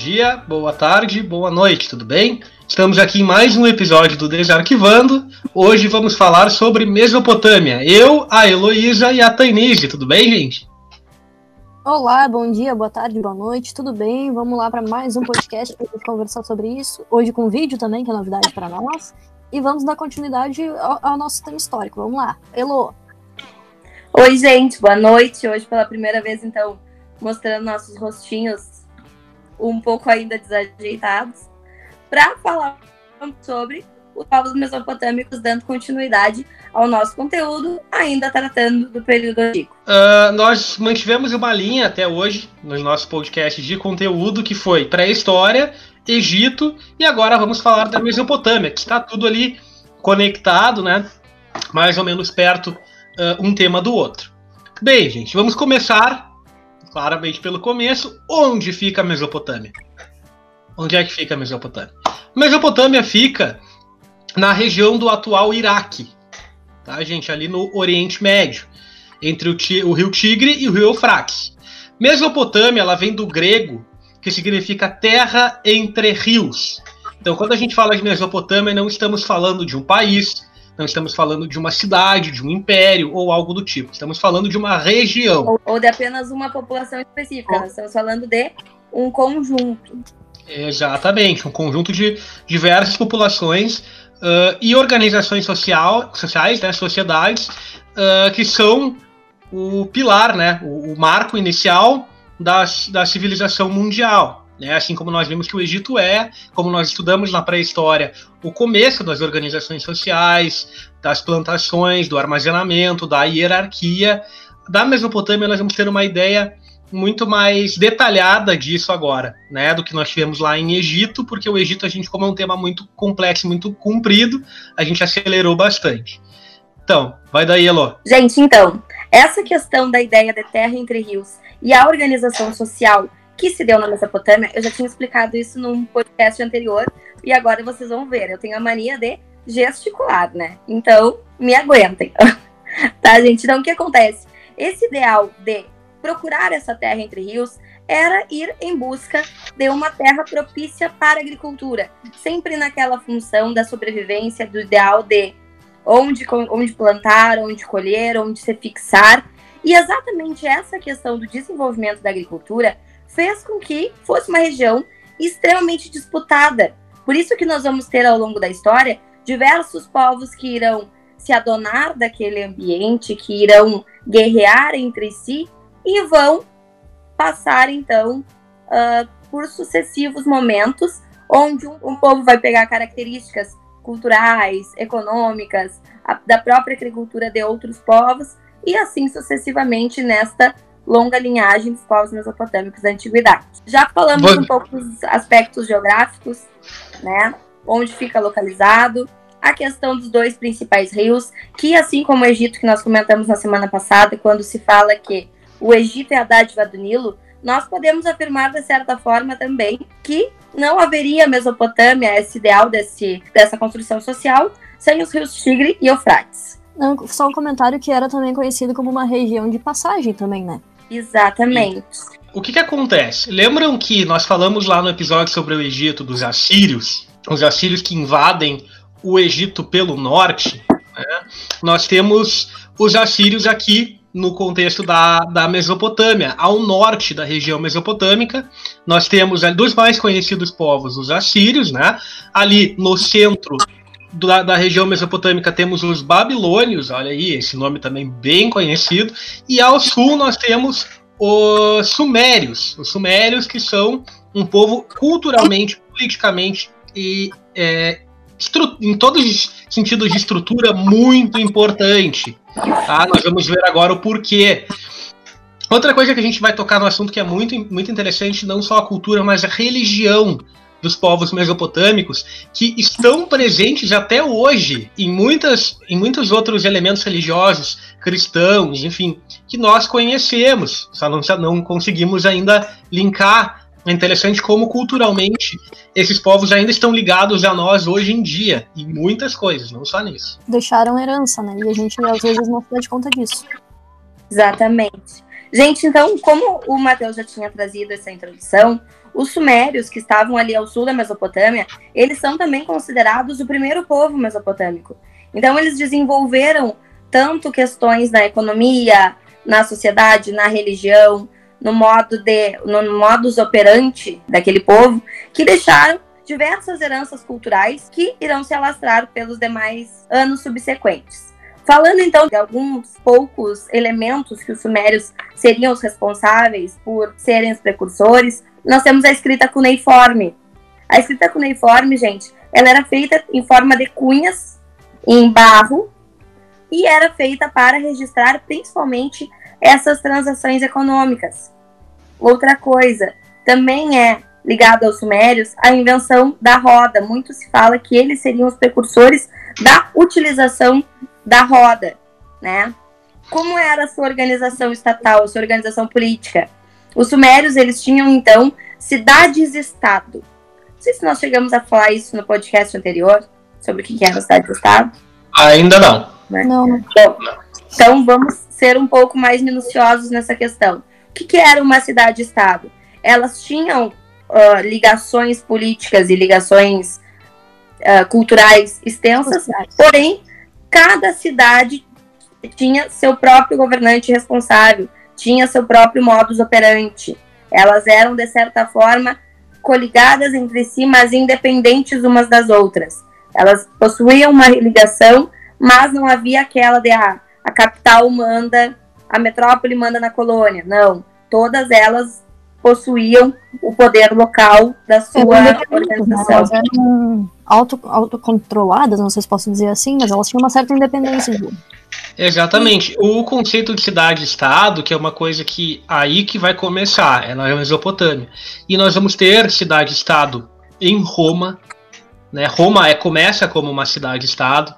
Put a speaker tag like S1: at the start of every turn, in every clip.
S1: dia, boa tarde, boa noite, tudo bem? Estamos aqui em mais um episódio do Desarquivando. Hoje vamos falar sobre Mesopotâmia. Eu, a Heloísa e a Tainise, tudo bem, gente?
S2: Olá, bom dia, boa tarde, boa noite, tudo bem? Vamos lá para mais um podcast para conversar sobre isso. Hoje com vídeo também, que é novidade para nós. E vamos dar continuidade ao, ao nosso tema histórico. Vamos lá. Elo.
S3: Oi, gente, boa noite. Hoje pela primeira vez, então, mostrando nossos rostinhos um pouco ainda desajeitados, para falar sobre os povos mesopotâmicos, dando continuidade ao nosso conteúdo, ainda tratando do período antigo.
S1: Uh, nós mantivemos uma linha até hoje nos nossos podcasts de conteúdo que foi pré-história, Egito e agora vamos falar da Mesopotâmia, que está tudo ali conectado, né? Mais ou menos perto uh, um tema do outro. Bem, gente, vamos começar claramente pelo começo, onde fica a Mesopotâmia? Onde é que fica a Mesopotâmia? Mesopotâmia fica na região do atual Iraque, tá, gente? Ali no Oriente Médio, entre o, o rio Tigre e o rio Eufrates. Mesopotâmia, ela vem do grego, que significa terra entre rios. Então, quando a gente fala de Mesopotâmia, não estamos falando de um país, não estamos falando de uma cidade, de um império ou algo do tipo. Estamos falando de uma região.
S3: Ou, ou de apenas uma população específica. Nós estamos falando de um conjunto.
S1: Exatamente, um conjunto de diversas populações uh, e organizações social, sociais, né, sociedades, uh, que são o pilar, né, o, o marco inicial da, da civilização mundial. Né? Assim como nós vimos que o Egito é, como nós estudamos na pré-história, o começo das organizações sociais, das plantações, do armazenamento, da hierarquia. Da Mesopotâmia, nós vamos ter uma ideia muito mais detalhada disso agora, né, do que nós tivemos lá em Egito, porque o Egito a gente como é um tema muito complexo, muito comprido, a gente acelerou bastante. Então, vai daí, Elo.
S3: Gente, então, essa questão da ideia de terra entre rios e a organização social que se deu na Mesopotâmia, eu já tinha explicado isso num podcast anterior, e agora vocês vão ver. Eu tenho a mania de gesticular, né? Então, me aguentem. tá, gente? Então, o que acontece? Esse ideal de procurar essa terra entre rios era ir em busca de uma terra propícia para a agricultura, sempre naquela função da sobrevivência, do ideal de onde, onde plantar, onde colher, onde se fixar. E exatamente essa questão do desenvolvimento da agricultura fez com que fosse uma região extremamente disputada. Por isso que nós vamos ter ao longo da história diversos povos que irão se adonar daquele ambiente, que irão guerrear entre si e vão passar então uh, por sucessivos momentos onde um, um, povo vai pegar características culturais, econômicas, a, da própria agricultura de outros povos e assim sucessivamente nesta longa linhagem dos povos mesopotâmicos da antiguidade. Já falamos um pouco dos aspectos geográficos, né? Onde fica localizado, a questão dos dois principais rios, que assim como o Egito que nós comentamos na semana passada, quando se fala que o Egito é a dádiva do Nilo, nós podemos afirmar de certa forma também que não haveria Mesopotâmia, esse ideal desse, dessa construção social, sem os rios Tigre e Eufrates.
S2: Só um comentário que era também conhecido como uma região de passagem também, né?
S3: Exatamente.
S1: O que, que acontece? Lembram que nós falamos lá no episódio sobre o Egito dos assírios? Os assírios que invadem o Egito pelo norte. Né? Nós temos os assírios aqui no contexto da, da Mesopotâmia, ao norte da região mesopotâmica. Nós temos dos mais conhecidos povos, os assírios, né? Ali no centro da, da, região mesopotâmica temos os babilônios, olha aí, esse nome também bem conhecido, e ao sul nós temos os sumérios, os sumérios que são um povo culturalmente, politicamente e é, em todos os sentidos de estrutura muito importante. Tá? Nós vamos ver agora o porquê. Outra coisa que a gente vai tocar no assunto que é muito, muito interessante, não só a cultura, mas a religião dos povos mesopotâmicos que estão presentes até hoje em, muitas, em muitos outros elementos religiosos, cristãos, enfim, que nós conhecemos, só não, não conseguimos ainda linkar. É interessante como culturalmente esses povos ainda estão ligados a nós hoje em dia, em muitas coisas, não só nisso.
S2: Deixaram herança, né? E a gente às vezes não se dá conta disso.
S3: Exatamente. Gente, então, como o Matheus já tinha trazido essa introdução, Os sumérios, que estavam ali ao sul da Mesopotâmia, eles são também considerados o primeiro povo mesopotâmico. Então, eles desenvolveram tanto questões na economia, na sociedade, na religião, no modo de, no modus operandi daquele povo, que deixaram diversas heranças culturais que irão se alastrar pelos demais anos subsequentes. Falando então de alguns poucos elementos que os sumérios seriam os responsáveis por serem os precursores, nós temos a escrita cuneiforme. A escrita cuneiforme, gente, ela era feita em forma de cunhas em barro e era feita para registrar principalmente essas transações econômicas. Outra coisa, também é ligado aos sumérios a invenção da roda. Muito se fala que eles seriam os precursores da utilização da roda, né? Como era a sua organização estatal, a sua organização política? Os sumérios, eles tinham, então, cidades-estado. Não sei se nós chegamos a falar isso no podcast anterior, sobre o que era a cidade-estado.
S1: Ainda não.
S2: Né? Não.
S3: Bom, então, vamos ser um pouco mais minuciosos nessa questão. O que, que era uma cidade-estado? Elas tinham uh, ligações políticas e ligações uh, culturais extensas, porém, cada cidade tinha seu próprio governante responsável, tinha seu próprio modus operandi. Elas eram, de certa forma, coligadas entre si, mas independentes umas das outras. Elas possuíam uma ligação, mas não havia aquela de ah, a capital manda, a metrópole manda na colônia. Não. Todas elas possuíam o poder local da sua organização.
S2: Elas eram auto, autocontroladas, não sei se posso dizer assim, mas elas tinham uma certa independência.
S1: Exatamente. O conceito de cidade-estado, que é uma coisa que aí que vai começar, é na Mesopotâmia. E nós vamos ter cidade-estado em Roma. Né? Roma é, começa como uma cidade-estado.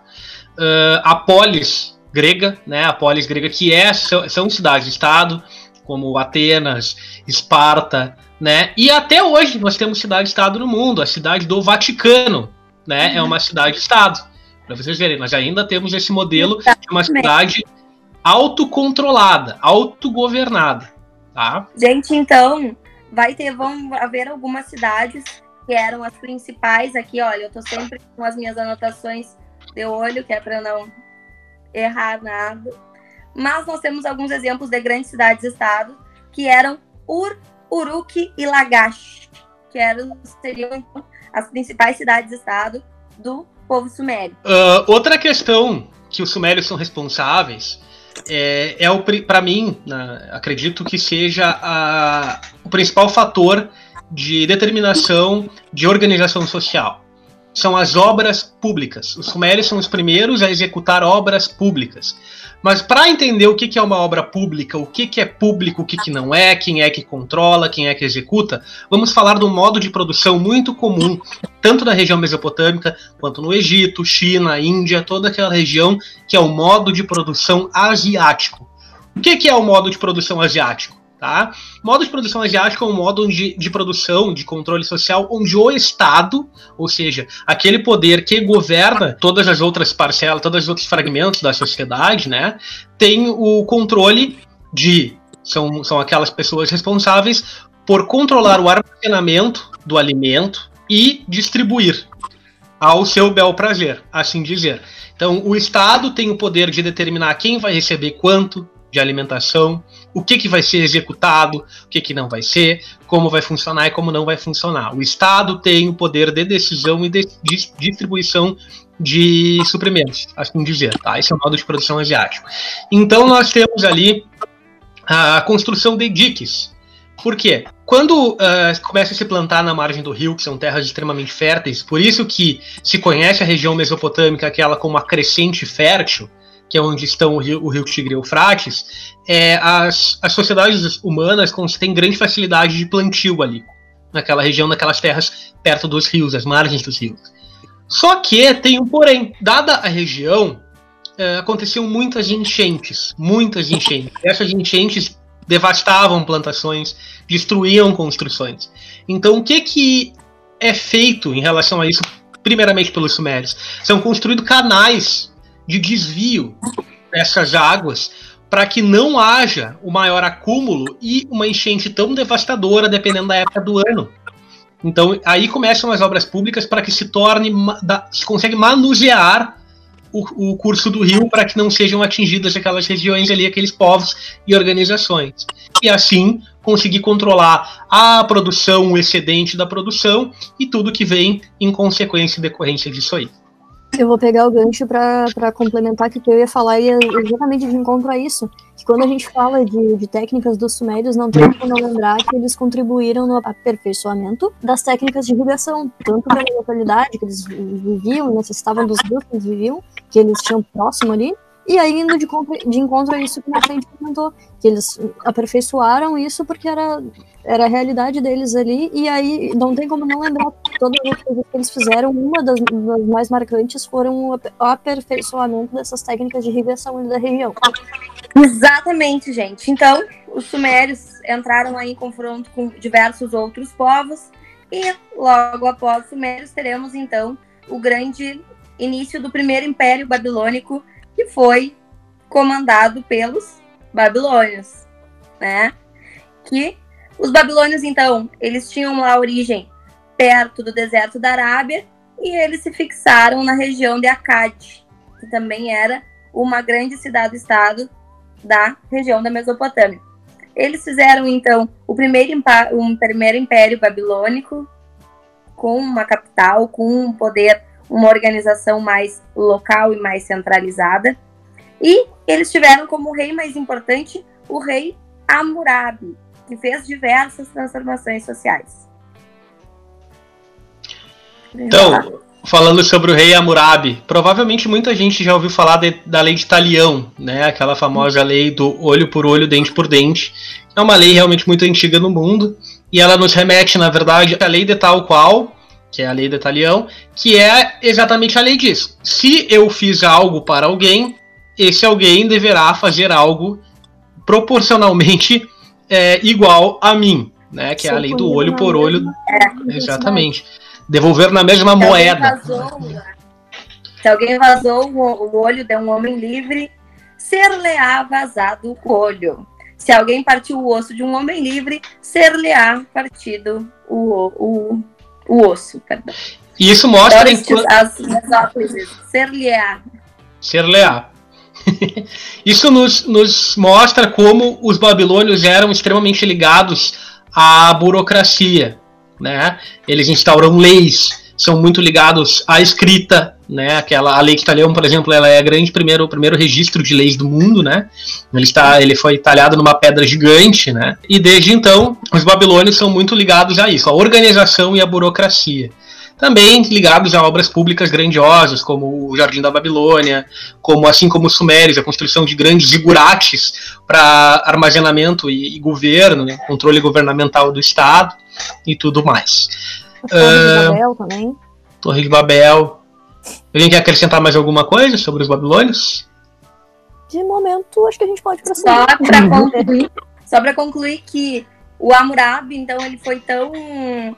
S1: Uh, a polis grega, né? a polis grega, que é, são, são cidades-estado, como Atenas, Esparta, né? E até hoje nós temos cidade-estado no mundo, a cidade do Vaticano, né? Uhum. É uma cidade-estado. Para vocês verem, nós ainda temos esse modelo de uma cidade autocontrolada, autogovernada, tá?
S3: Gente, então, vai ter, vão haver algumas cidades que eram as principais aqui, olha, eu tô sempre com as minhas anotações de olho, que é para não errar nada. Mas nós temos alguns exemplos de grandes cidades-estado que eram Ur, Uruk e Lagash, que eram, seriam então, as principais cidades-estado do povo sumério.
S1: Uh, outra questão que os sumérios são responsáveis é, é o para mim, né, acredito que seja a, o principal fator de determinação de organização social. São as obras públicas. Os sumérios são os primeiros a executar obras públicas. Mas para entender o que, é uma obra pública, o que, é público, o que, que não é, quem é que controla, quem é que executa, vamos falar de um modo de produção muito comum, tanto na região mesopotâmica, quanto no Egito, China, Índia, toda aquela região, que é o modo de produção asiático. O que, que é o modo de produção asiático? Tá? Modo de produção asiático é um modo de, de produção, de controle social, onde o Estado, ou seja, aquele poder que governa todas as outras parcelas, todos os outros fragmentos da sociedade, né, tem o controle de. São, são aquelas pessoas responsáveis por controlar o armazenamento do alimento e distribuir ao seu bel prazer, assim dizer. Então, o Estado tem o poder de determinar quem vai receber quanto de alimentação, o que, que vai ser executado, o que, que não vai ser, como vai funcionar e como não vai funcionar. O Estado tem o poder de decisão e de distribuição de suprimentos, assim dizer. Tá? Esse é o modo de produção asiático. Então nós temos ali a construção de diques. Por quê? Quando uh, começa a se plantar na margem do rio, que são terras extremamente férteis, por isso que se conhece a região mesopotâmica aquela como a crescente fértil, que é onde estão o rio, o rio Tigre e Eufrates, é, as, as sociedades humanas têm grande facilidade de plantio ali, naquela região, naquelas terras perto dos rios, as margens dos rios. Só que tem um porém, dada a região, é, aconteciam muitas enchentes, muitas enchentes. Essas enchentes devastavam plantações, destruíam construções. Então, o que, que é feito em relação a isso, primeiramente pelos sumérios? São construídos canais de desvio dessas águas para que não haja o maior acúmulo e uma enchente tão devastadora, dependendo da época do ano, Então aí começam as obras públicas para que se torne, se consegue manusear o, o curso do rio para que não sejam atingidas aquelas regiões ali, aqueles povos e organizações. E assim conseguir controlar a produção, o excedente da produção e tudo que vem em consequência e decorrência disso aí.
S2: Eu vou pegar o gancho para complementar que o que eu ia falar e exatamente de encontro a isso. Que quando a gente fala de, de técnicas dos sumérios, não tem como não lembrar que eles contribuíram no aperfeiçoamento das técnicas de irrigação, tanto pela localidade que eles viviam, necessitavam dos rios que eles viviam, que eles tinham próximo ali, e aí, indo de, de encontro a isso que a gente comentou, que eles aperfeiçoaram isso porque era, era a realidade deles ali, e aí não tem como não lembrar todas as coisas que eles fizeram. Uma das, das mais marcantes foram o aperfeiçoamento dessas técnicas de irrigação da região.
S3: Exatamente, gente. Então, os sumérios entraram aí em confronto com diversos outros povos, e logo após os sumérios teremos então o grande início do primeiro império babilônico que foi comandado pelos babilônios, né? Que os babilônios, então, eles tinham uma origem perto do deserto da Arábia e eles se fixaram na região de Akkad, que também era uma grande cidade-estado da região da Mesopotâmia. Eles fizeram, então, o primeiro, um primeiro império babilônico com uma capital, com um poder uma organização mais local e mais centralizada. E eles tiveram como rei mais importante o rei Hammurabi, que fez diversas transformações sociais.
S1: Então, falando sobre o rei Hammurabi, provavelmente muita gente já ouviu falar de, da lei de Talião, né? Aquela famosa lei do olho por olho, dente por dente. É uma lei realmente muito antiga no mundo e ela nos remete, na verdade, à lei de tal qual que é a lei do Talião, que é exatamente a lei disso. Se eu fiz algo para alguém, esse alguém deverá fazer algo proporcionalmente é, igual a mim, né? Que é a lei do olho por olho. É, exatamente. Devolver na mesma se moeda. Vazou,
S3: se alguém vazou o olho de um homem livre, ser-lhe-á vazado o olho. Se alguém partiu o osso de um homem livre, ser-lhe-á partido o, o, o osso, perdão.
S1: E isso mostra enquanto...
S3: as mesóclises, ser lear.
S1: Ser lear. isso nos, nos mostra como os babilônios eram extremamente ligados à burocracia, né? Eles instauram leis, são muito ligados à escrita, né? Aquela a lei de Italião, por exemplo, ela é grande primeiro, o primeiro registro de leis do mundo, né? Ele está, ele foi talhado numa pedra gigante, né? E desde então os babilônios são muito ligados a isso, a organização e a burocracia. Também ligados a obras públicas grandiosas, como o Jardim da Babilônia, como assim como os Sumérios, a construção de grandes zigurates para armazenamento e, e governo, né? controle governamental do Estado e tudo mais.
S2: Torre de Babel também.
S1: Torre de Babel, Alguém quer acrescentar mais alguma coisa sobre os babilônios?
S2: De momento, acho que a gente pode
S3: prosseguir. Só para concluir, só para concluir que o Hammurabi, então, ele foi tão uh,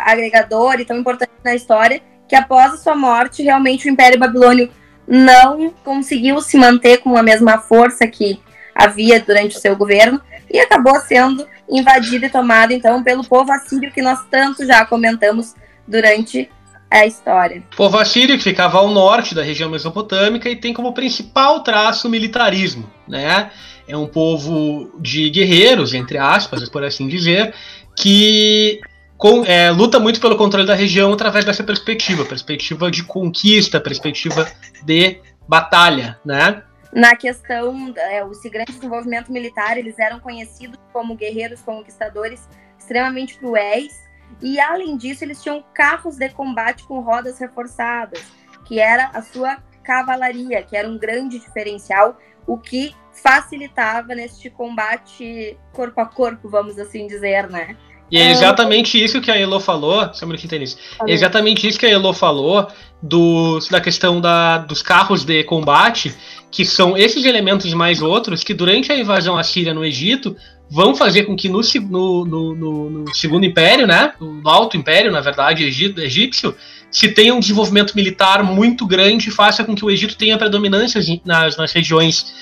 S3: agregador e tão importante na história que após a sua morte, realmente o Império Babilônio não conseguiu se manter com a mesma força que havia durante o seu governo e acabou sendo invadido e tomado então pelo povo assírio que nós tanto já comentamos durante a história.
S1: O povo assírio que ficava ao norte da região mesopotâmica e tem como principal traço o militarismo, né? É um povo de guerreiros, entre aspas, por assim dizer, que com, é, luta muito pelo controle da região através dessa perspectiva, perspectiva de conquista, perspectiva de batalha, né?
S3: Na questão, é, esse grande desenvolvimento militar, eles eram conhecidos como guerreiros conquistadores extremamente cruéis, e além disso, eles tinham carros de combate com rodas reforçadas, que era a sua cavalaria, que era um grande diferencial, o que facilitava neste combate corpo a corpo, vamos assim dizer, né?
S1: E é exatamente isso que a Elo falou, só um É exatamente isso que a Elo falou do, da questão da, dos carros de combate, que são esses elementos mais outros que durante a invasão assíria no Egito vão fazer com que no, no, no, no Segundo Império, né, no Alto Império, na verdade, egípcio, se tenha um desenvolvimento militar muito grande e faça com que o Egito tenha predominância nas, nas regiões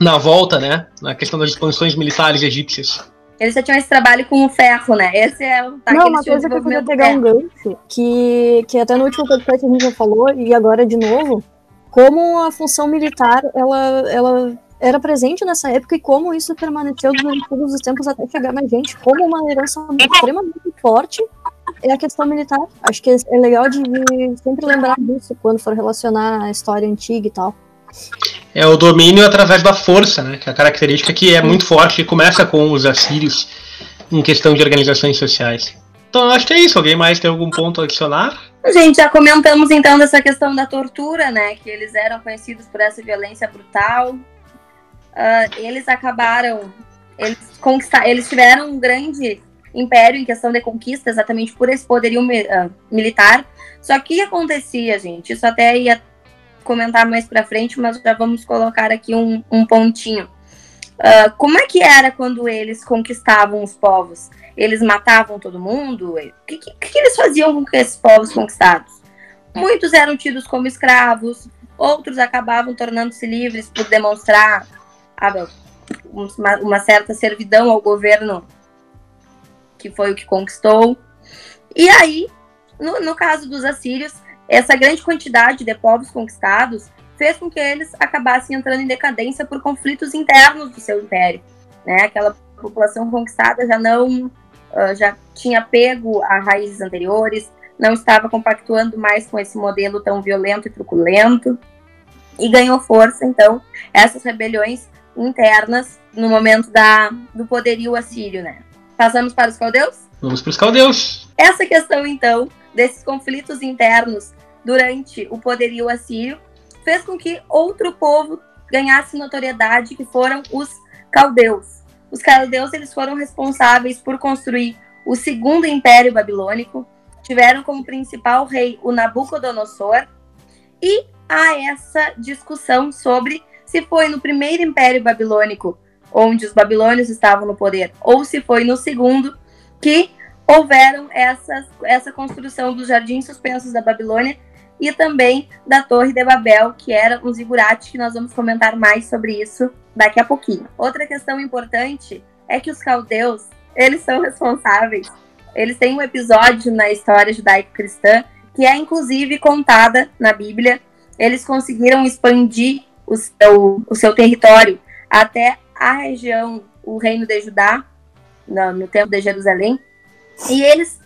S1: na volta, né, na questão das expansões militares egípcias.
S3: Eles já tinham esse trabalho com o ferro, né? Esse é o
S2: tá, Não, uma coisa que eu queria pegar um gancho, que, que até no último podcast a gente já falou, e agora de novo, como a função militar, ela, ela era presente nessa época e como isso permaneceu durante todos os tempos até chegar mais gente, como uma herança extremamente forte é a questão militar. Acho que é legal de sempre lembrar disso quando for relacionar a história antiga e tal.
S1: É o domínio através da força, né? Que é a característica que é muito forte e começa com os assírios em questão de organizações sociais. Então acho que é isso. Alguém mais tem algum ponto a adicionar?
S3: Gente, já comentamos então dessa questão da tortura, né? Que eles eram conhecidos por essa violência brutal. Uh, eles acabaram, eles conquistar, eles tiveram um grande império em questão de conquista, exatamente por esse poderio uh, militar. Só que acontecia, gente, isso até ia comentar mais para frente, mas já vamos colocar aqui um, um pontinho. Uh, como é que era quando eles conquistavam os povos? Eles matavam todo mundo? O que, que, que eles faziam com esses povos conquistados? Muitos eram tidos como escravos, outros acabavam tornando-se livres por demonstrar uma, uma certa servidão ao governo que foi o que conquistou. E aí, no, no caso dos assírios, essa grande quantidade de povos conquistados fez com que eles acabassem entrando em decadência por conflitos internos do seu império. Né? Aquela população conquistada já não uh, já tinha pego a raízes anteriores, não estava compactuando mais com esse modelo tão violento e truculento e ganhou força então essas rebeliões internas no momento da, do poderio assírio, né? Passamos para os caldeus?
S1: Vamos para os caldeus.
S3: Essa questão, então, desses conflitos internos durante o poderio assírio fez com que outro povo ganhasse notoriedade, que foram os caldeus. Os caldeus eles foram responsáveis por construir o segundo império babilônico, tiveram como principal rei o Nabucodonosor, e há essa discussão sobre se foi no primeiro império babilônico onde os babilônios estavam no poder, ou se foi no segundo que houveram essas, essa construção dos jardins suspensos da Babilônia e também da Torre de Babel, que era um zigurate, que nós vamos comentar mais sobre isso daqui a pouquinho. Outra questão importante é que os caldeus, eles são responsáveis, eles têm um episódio na história judaico-cristã que é inclusive contada na Bíblia. Eles conseguiram expandir o seu, o seu território até a região, o reino de Judá, no, no tempo de Jerusalém, e eles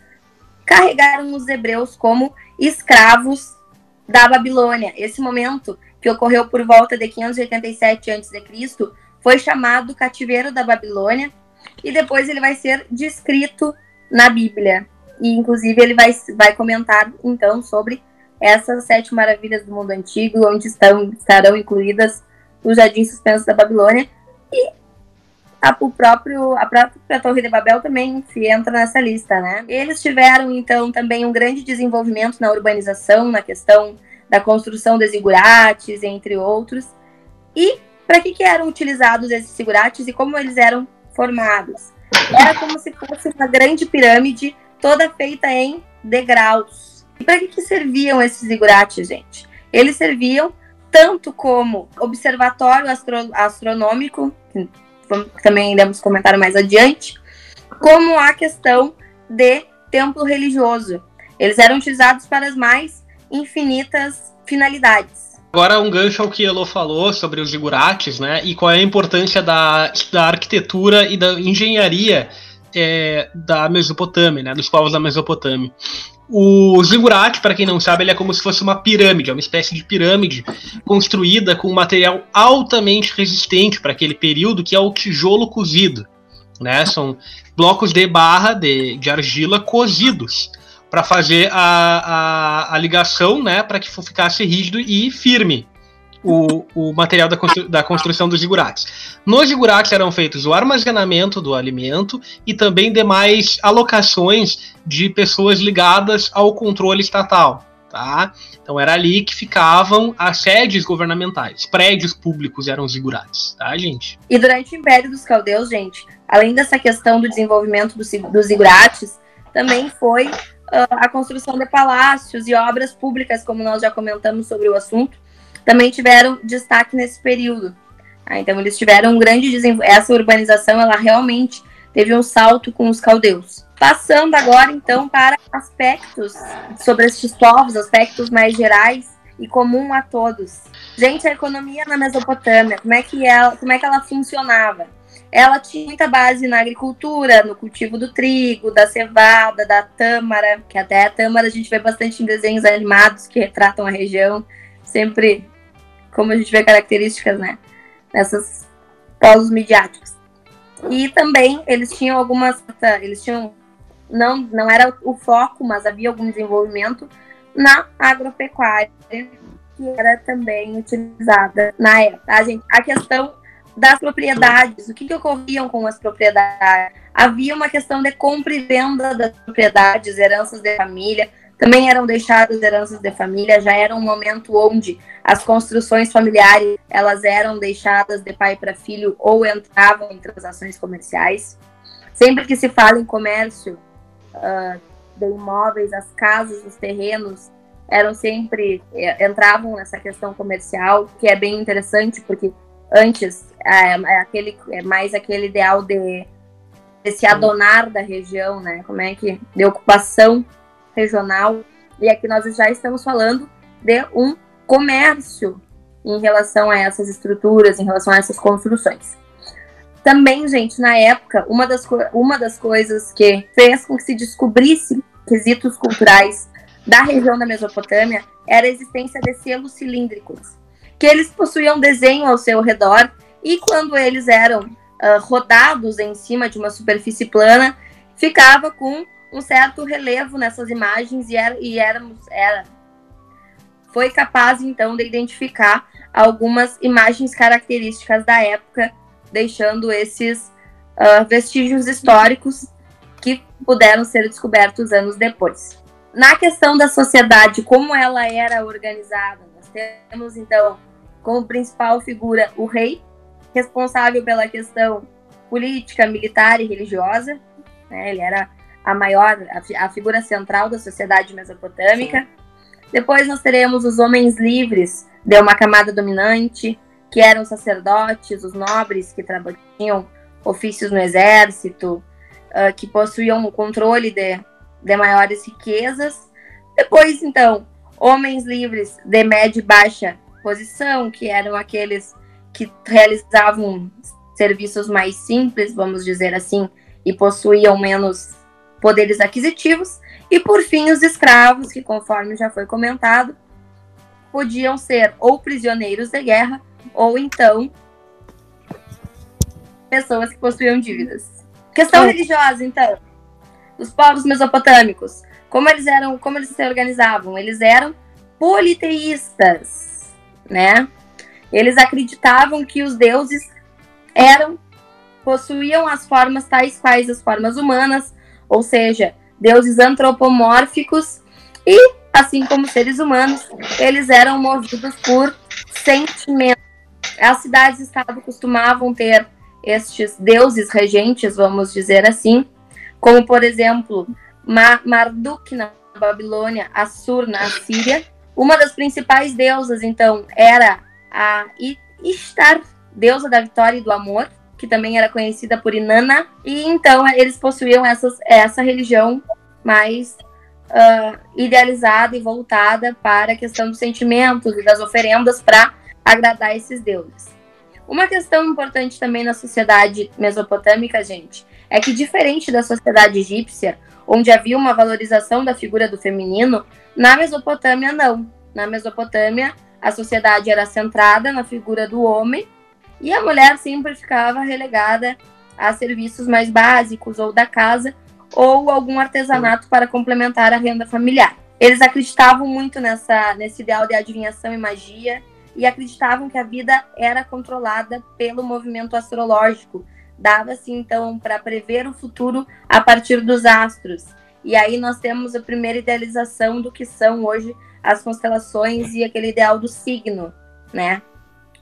S3: carregaram os hebreus como escravos da Babilônia. Esse momento, que ocorreu por volta de 587 a.C., foi chamado cativeiro da Babilônia, e depois ele vai ser descrito na Bíblia. E, inclusive, ele vai, vai comentar, então, sobre essas sete maravilhas do mundo antigo, onde estão, estarão incluídas os jardins suspensos da Babilônia, e a, o próprio, a própria Torre de Babel também se entra nessa lista, né? Eles tiveram, então, também um grande desenvolvimento na urbanização, na questão da construção de zigurates, entre outros. E para que, que eram utilizados esses zigurates e como eles eram formados? Era como se fosse uma grande pirâmide, toda feita em degraus. E para que, que serviam esses zigurates, gente? Eles serviam tanto como observatório astro astronômico, também iremos comentar mais adiante, como a questão de templo religioso. Eles eram utilizados para as mais infinitas finalidades.
S1: Agora um gancho ao que Elo falou sobre os zigurates, né? E qual é a importância da, da arquitetura e da engenharia é, da Mesopotâmia, né? Dos povos da Mesopotâmia. O zigurate, para quem não sabe, ele é como se fosse uma pirâmide, é uma espécie de pirâmide construída com um material altamente resistente para aquele período, que é o tijolo cozido. Né? São blocos de barra de, de argila cozidos para fazer a, a, a, ligação, né, para que ficasse rígido e firme o, o material da, constru, da construção dos zigurates. Nos zigurates eram feitos o armazenamento do alimento e também demais alocações de pessoas ligadas ao controle estatal. Tá? Então era ali que ficavam as sedes governamentais, prédios públicos eram zigurates, tá, gente?
S3: E durante o Império dos Caldeus, gente, além dessa questão do desenvolvimento dos, zigurates, também foi uh, a construção de palácios e obras públicas, como nós já comentamos sobre o assunto, também tiveram destaque nesse período. Ah, então eles tiveram um grande desenvolvimento. Essa urbanização, ela realmente teve um salto com os caldeus. Passando agora, então, para aspectos sobre estes povos, aspectos mais gerais e comum a todos. Gente, a economia na Mesopotâmia, como é que ela, como é que ela funcionava? Ela tinha muita base na agricultura, no cultivo do trigo, da cevada, da tâmara, que até a tâmara a gente vê bastante em desenhos animados que retratam a região, sempre como a gente vê características, né, nessas polos midiáticos. E também eles tinham algumas, eles tinham não não era o foco, mas havia algum desenvolvimento na agropecuária que era também utilizada na época. A, tá, gente, a questão das propriedades, o que, que ocorriam com as propriedades? Havia uma questão de compra e venda das propriedades, heranças de família, também eram deixadas heranças de família, já era um momento onde as construções familiares elas eram deixadas de pai para filho ou entravam em transações comerciais. Sempre que se fala em comércio uh, de imóveis, as casas, os terrenos eram sempre eh, entravam nessa questão comercial, que é bem interessante porque antes é, é aquele é mais aquele ideal de, de, se adonar da região, né? Como é que de ocupação regional e aqui nós já estamos falando de um comércio em relação a essas estruturas, em relação a essas construções. Também, gente, na época, uma das, uma das coisas que fez com que se descobrisse quesitos culturais da região da Mesopotâmia era a existência de selos cilíndricos, que eles possuíam desenho ao seu redor e quando eles eram uh, rodados em cima de uma superfície plana, ficava com um certo relevo nessas imagens e, era, e éramos, era, foi capaz então de identificar algumas imagens características da época, deixando esses uh, vestígios históricos que puderam ser descobertos anos depois na questão da sociedade, como ela era organizada, nós temos então como principal figura o rei, responsável pela questão política, militar e religiosa. Né? Ele era a maior, a, a, figura central da sociedade mesopotâmica. Depois nós teremos os homens livres, de uma camada dominante, que eram os sacerdotes, os nobres que tinham ofícios no exército, uh, que possuíam o controle de de maiores riquezas. Depois, então, homens livres de média e baixa posição, que eram aqueles que realizavam serviços mais simples, vamos dizer assim, e possuíam menos poderes aquisitivos. E por fim, os escravos, que conforme já foi comentado, podiam ser ou prisioneiros de guerra, ou então pessoas que possuíam dívidas. Questão religiosa, então os povos mesopotâmicos, como eles eram, como eles se organizavam? Eles eram politeístas, né? Eles acreditavam que os deuses eram possuíam as formas tais quais as formas humanas, ou seja, deuses antropomórficos e assim como seres humanos, eles eram movidos por sentimentos. As cidades-estado costumavam ter estes deuses regentes, vamos dizer assim, como por exemplo Marduk na Babilônia, Assur na Síria. Uma das principais deusas, então, era a Ishtar, deusa da vitória e do amor, que também era conhecida por Inanna. E então eles possuíam essas, essa religião mais uh, idealizada e voltada para a questão dos sentimentos e das oferendas para agradar esses deuses. Uma questão importante também na sociedade mesopotâmica, gente, é que, diferente da sociedade egípcia, onde havia uma valorização da figura do feminino, na Mesopotâmia não. Na Mesopotâmia, a sociedade era centrada na figura do homem e a mulher sempre ficava relegada a serviços mais básicos ou da casa ou algum artesanato para complementar a renda familiar. Eles acreditavam muito nessa, nesse ideal de adivinhação e magia e acreditavam que a vida era controlada pelo movimento astrológico, dava-se então para prever o futuro a partir dos astros. E aí nós temos a primeira idealização do que são hoje as constelações e aquele ideal do signo, né?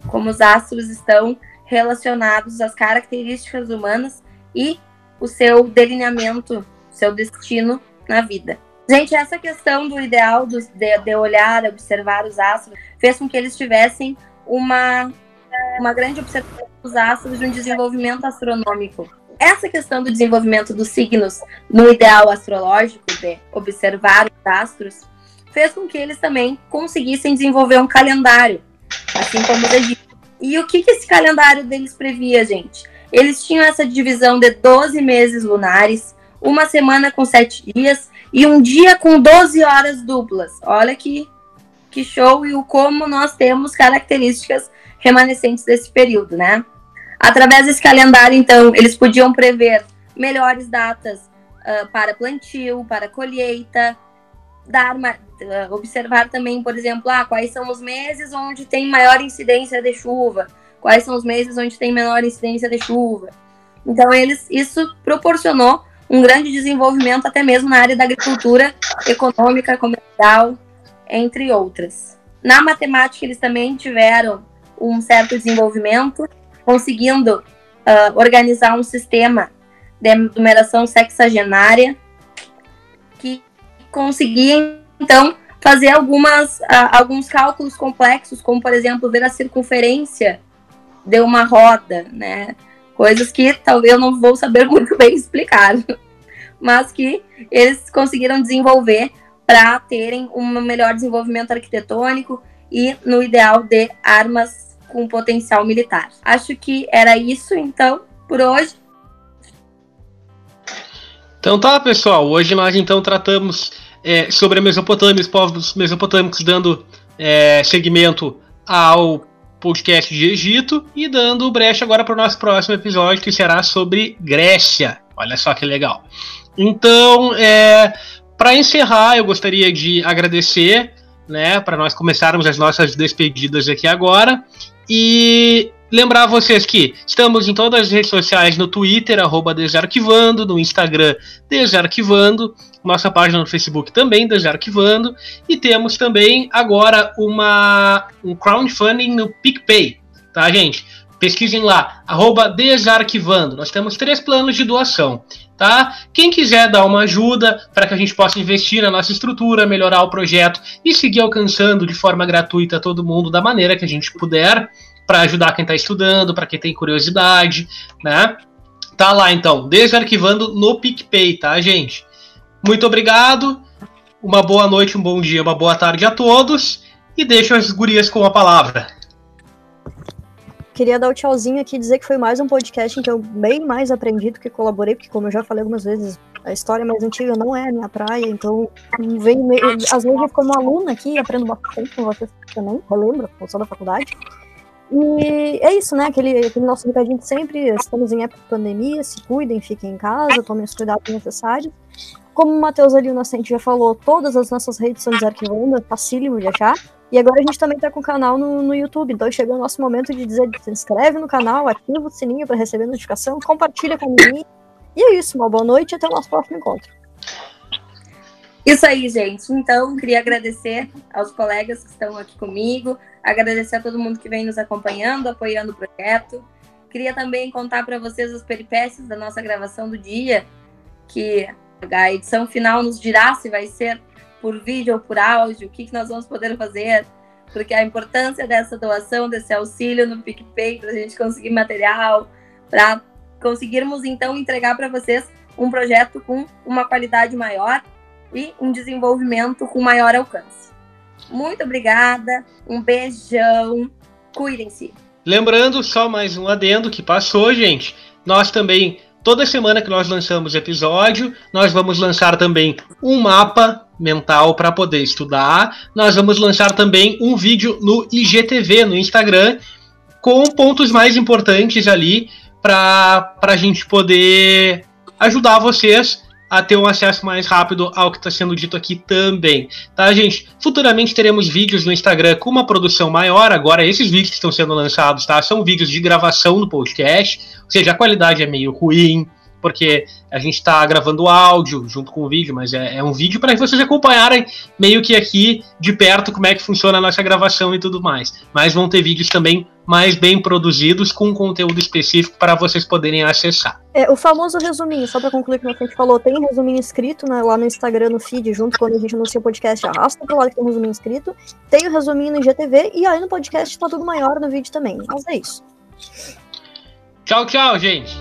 S3: Como os astros estão relacionados às características humanas e o seu delineamento, seu destino na vida. Gente, essa questão do ideal de, de olhar, observar os astros, fez com que eles tivessem uma uma grande observação dos astros de um desenvolvimento astronômico. essa questão do desenvolvimento dos signos no ideal astrológico, de observar os astros, fez com que eles também conseguissem desenvolver um calendário, assim como o Egito. E o que, que esse calendário deles previa, gente? Eles tinham essa divisão de 12 meses lunares, uma semana com 7 dias e um dia com 12 horas duplas. Olha que, que show e o como nós temos características remanescentes desse período, né? Através desse calendário, então, eles podiam prever melhores datas uh, para plantio, para colheita, dar uma, uh, observar também, por exemplo, ah, quais são os meses onde tem maior incidência de chuva, quais são os meses onde tem menor incidência de chuva. Então, eles isso proporcionou um grande desenvolvimento até mesmo na área da agricultura, econômica, comercial, entre outras. Na matemática, eles também tiveram um certo desenvolvimento, conseguindo uh, organizar um sistema de numeração sexagenária que conseguia, então, fazer algumas, uh, alguns cálculos complexos, como, por exemplo, ver a circunferência de uma roda, né? coisas que talvez eu não vou saber muito bem explicar, mas que eles conseguiram desenvolver para terem um melhor desenvolvimento arquitetônico e no ideal de armas com potencial militar. Acho que era isso então por hoje.
S1: Então tá, pessoal. Hoje nós então tratamos é, sobre a Mesopotâmia, os povos mesopotâmicos dando é, segmento ao podcast de Egito e dando brecha agora para o nosso próximo episódio, que será sobre Grécia. Olha só que legal. Então, é, para encerrar, eu gostaria de agradecer, né, para nós começarmos as nossas despedidas aqui agora. E lembrar vocês que estamos em todas as redes sociais, no Twitter, arroba Desarquivando, no Instagram, Desarquivando, nossa página no Facebook também, Desarquivando, e temos também agora uma, um crowdfunding no PicPay, tá, gente? Pesquisem lá, arroba Desarquivando. Nós temos três planos de doação, tá? Quem quiser dar uma ajuda para que a gente possa investir na nossa estrutura, melhorar o projeto e seguir alcançando de forma gratuita todo mundo da maneira que a gente puder, para ajudar quem está estudando, para quem tem curiosidade, né? Tá lá então, Desarquivando no PicPay, tá, gente? Muito obrigado. Uma boa noite, um bom dia, uma boa tarde a todos. E deixo as gurias com a palavra.
S2: Queria dar o tchauzinho aqui e dizer que foi mais um podcast em que eu bem mais aprendi do que colaborei, porque como eu já falei algumas vezes, a história mais antiga não é a minha praia, então vem meio, às vezes eu como aluna aqui aprendo bastante com vocês também, relembro, função da faculdade. E é isso, né? Aquele, aquele nosso recadinho de sempre, estamos em época de pandemia, se cuidem, fiquem em casa, tomem os cuidados necessários. Como o Matheus ali, o Nascente, já falou, todas as nossas redes são desarquivando, é facílimo de achar. E agora a gente também tá com o canal no, no YouTube, então chegou o nosso momento de dizer, se inscreve no canal, ativa o sininho para receber notificação, compartilha com ninguém. E é isso, uma boa noite e até o nosso próximo encontro.
S3: Isso aí, gente. Então, queria agradecer aos colegas que estão aqui comigo, agradecer a todo mundo que vem nos acompanhando, apoiando o projeto. Queria também contar para vocês as peripécias da nossa gravação do dia, que a edição final nos dirá se vai ser por vídeo ou por áudio, o que, que nós vamos poder fazer, porque a importância dessa doação, desse auxílio no PicPay, para a gente conseguir material, para conseguirmos então entregar para vocês um projeto com uma qualidade maior e um desenvolvimento com maior alcance. Muito obrigada, um beijão, cuidem-se.
S1: Lembrando, só mais um adendo que passou, gente. Nós também Toda semana que nós lançamos episódio, nós vamos lançar também um mapa mental para poder estudar. Nós vamos lançar também um vídeo no IGTV, no Instagram, com pontos mais importantes ali para a gente poder ajudar vocês a ter um acesso mais rápido ao que está sendo dito aqui também, tá, gente? Futuramente teremos vídeos no Instagram com uma produção maior. Agora, esses vídeos que estão sendo lançados, tá? São vídeos de gravação do podcast, ou seja, a qualidade é meio ruim, porque a gente está gravando áudio junto com o vídeo, mas é, é um vídeo para vocês acompanharem meio que aqui de perto como é que funciona a nossa gravação e tudo mais. Mas vão ter vídeos também mais bem produzidos com conteúdo específico para vocês poderem acessar.
S2: É, o famoso resuminho, só para concluir o que a gente falou, tem um resuminho escrito né, lá no Instagram, no feed, junto quando a gente anuncia o podcast, arrasta para lá que tem um resuminho escrito. Tem o resuminho no IGTV e aí no podcast está tudo maior no vídeo também. Mas é isso.
S1: Tchau, tchau, gente.